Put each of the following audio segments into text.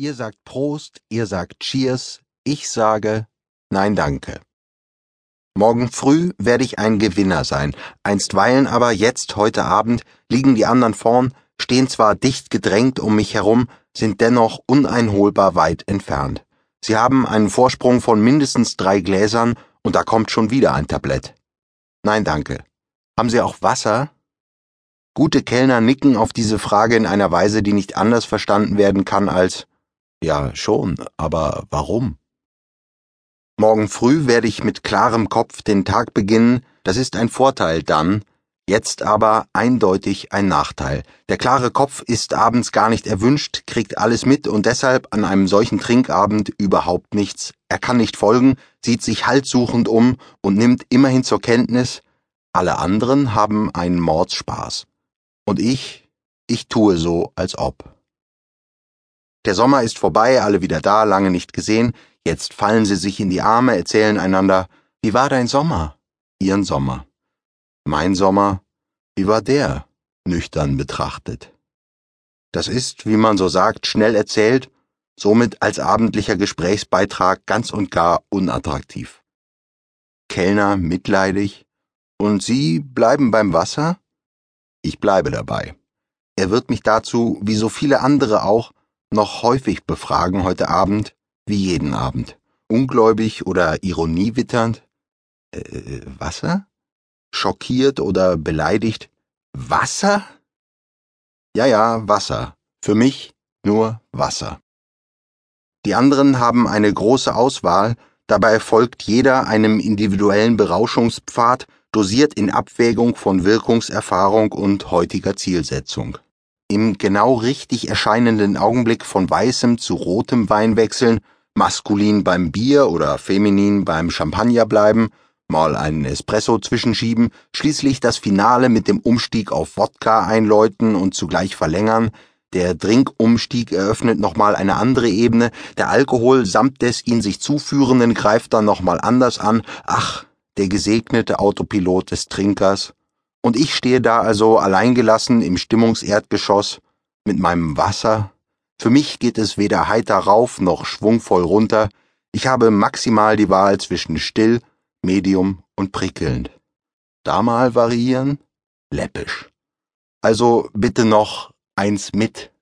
Ihr sagt Prost, ihr sagt Cheers, ich sage Nein danke. Morgen früh werde ich ein Gewinner sein, einstweilen aber jetzt, heute Abend, liegen die anderen vorn, stehen zwar dicht gedrängt um mich herum, sind dennoch uneinholbar weit entfernt. Sie haben einen Vorsprung von mindestens drei Gläsern und da kommt schon wieder ein Tablett. Nein danke. Haben Sie auch Wasser? Gute Kellner nicken auf diese Frage in einer Weise, die nicht anders verstanden werden kann als Ja, schon, aber warum? Morgen früh werde ich mit klarem Kopf den Tag beginnen, das ist ein Vorteil dann, jetzt aber eindeutig ein Nachteil. Der klare Kopf ist abends gar nicht erwünscht, kriegt alles mit und deshalb an einem solchen Trinkabend überhaupt nichts. Er kann nicht folgen, sieht sich haltsuchend um und nimmt immerhin zur Kenntnis, alle anderen haben einen Mordspaß. Und ich, ich tue so, als ob. Der Sommer ist vorbei, alle wieder da, lange nicht gesehen. Jetzt fallen sie sich in die Arme, erzählen einander, wie war dein Sommer? Ihren Sommer. Mein Sommer, wie war der? Nüchtern betrachtet. Das ist, wie man so sagt, schnell erzählt, somit als abendlicher Gesprächsbeitrag ganz und gar unattraktiv. Kellner mitleidig. Und Sie bleiben beim Wasser? Ich bleibe dabei. Er wird mich dazu, wie so viele andere auch, noch häufig befragen heute Abend, wie jeden Abend. Ungläubig oder Ironie witternd. Äh, Wasser? Schockiert oder beleidigt. Wasser? Ja, ja, Wasser. Für mich nur Wasser. Die anderen haben eine große Auswahl, dabei folgt jeder einem individuellen Berauschungspfad, dosiert in Abwägung von Wirkungserfahrung und heutiger Zielsetzung. Im genau richtig erscheinenden Augenblick von weißem zu rotem Wein wechseln, maskulin beim Bier oder feminin beim Champagner bleiben, mal einen Espresso zwischenschieben, schließlich das Finale mit dem Umstieg auf Wodka einläuten und zugleich verlängern, der Drinkumstieg eröffnet nochmal eine andere Ebene, der Alkohol samt des ihn sich zuführenden greift dann nochmal anders an, ach, der gesegnete Autopilot des Trinkers, und ich stehe da also alleingelassen im Stimmungserdgeschoss mit meinem Wasser. Für mich geht es weder heiter rauf noch schwungvoll runter. Ich habe maximal die Wahl zwischen still, medium und prickelnd. Da mal variieren? Läppisch. Also bitte noch eins mit.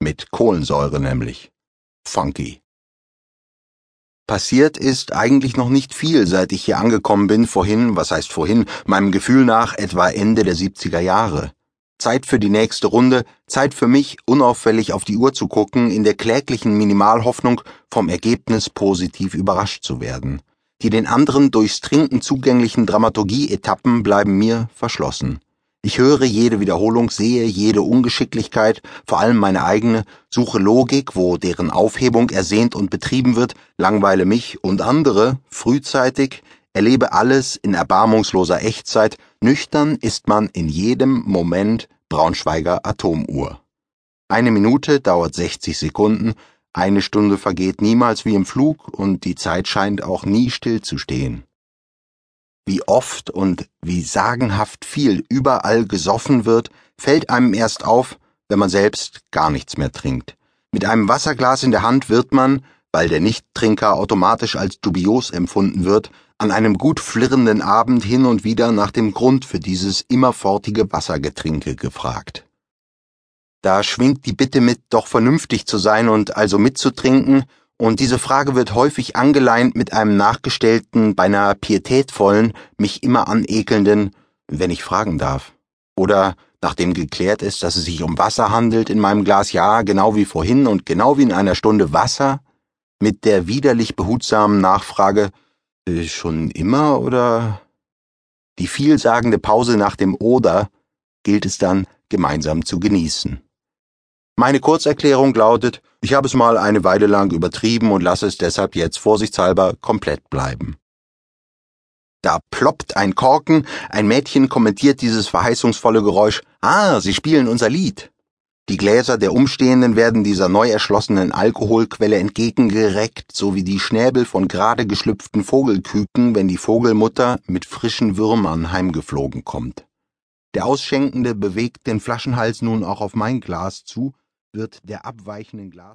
Mit Kohlensäure nämlich. Funky. Passiert ist eigentlich noch nicht viel, seit ich hier angekommen bin, vorhin, was heißt vorhin, meinem Gefühl nach etwa Ende der 70er Jahre. Zeit für die nächste Runde, Zeit für mich, unauffällig auf die Uhr zu gucken, in der kläglichen Minimalhoffnung, vom Ergebnis positiv überrascht zu werden. Die den anderen durchs Trinken zugänglichen Dramaturgie-Etappen bleiben mir verschlossen. Ich höre jede Wiederholung, sehe jede Ungeschicklichkeit, vor allem meine eigene, suche Logik, wo deren Aufhebung ersehnt und betrieben wird, langweile mich und andere frühzeitig, erlebe alles in erbarmungsloser Echtzeit, nüchtern ist man in jedem Moment Braunschweiger Atomuhr. Eine Minute dauert 60 Sekunden, eine Stunde vergeht niemals wie im Flug und die Zeit scheint auch nie stillzustehen oft und wie sagenhaft viel überall gesoffen wird, fällt einem erst auf, wenn man selbst gar nichts mehr trinkt. Mit einem Wasserglas in der Hand wird man, weil der Nichttrinker automatisch als dubios empfunden wird, an einem gut flirrenden Abend hin und wieder nach dem Grund für dieses immerfortige Wassergetrinke gefragt. Da schwingt die Bitte mit, doch vernünftig zu sein und also mitzutrinken und diese Frage wird häufig angeleint mit einem nachgestellten, beinahe pietätvollen, mich immer anekelnden, wenn ich fragen darf. Oder nachdem geklärt ist, dass es sich um Wasser handelt in meinem Glas, ja, genau wie vorhin und genau wie in einer Stunde Wasser, mit der widerlich behutsamen Nachfrage, äh, schon immer oder? Die vielsagende Pause nach dem Oder gilt es dann gemeinsam zu genießen. Meine Kurzerklärung lautet, ich habe es mal eine Weile lang übertrieben und lasse es deshalb jetzt vorsichtshalber komplett bleiben. Da ploppt ein Korken, ein Mädchen kommentiert dieses verheißungsvolle Geräusch, ah, Sie spielen unser Lied. Die Gläser der Umstehenden werden dieser neu erschlossenen Alkoholquelle entgegengereckt, so wie die Schnäbel von gerade geschlüpften Vogelküken, wenn die Vogelmutter mit frischen Würmern heimgeflogen kommt. Der Ausschenkende bewegt den Flaschenhals nun auch auf mein Glas zu, wird der abweichenden Glas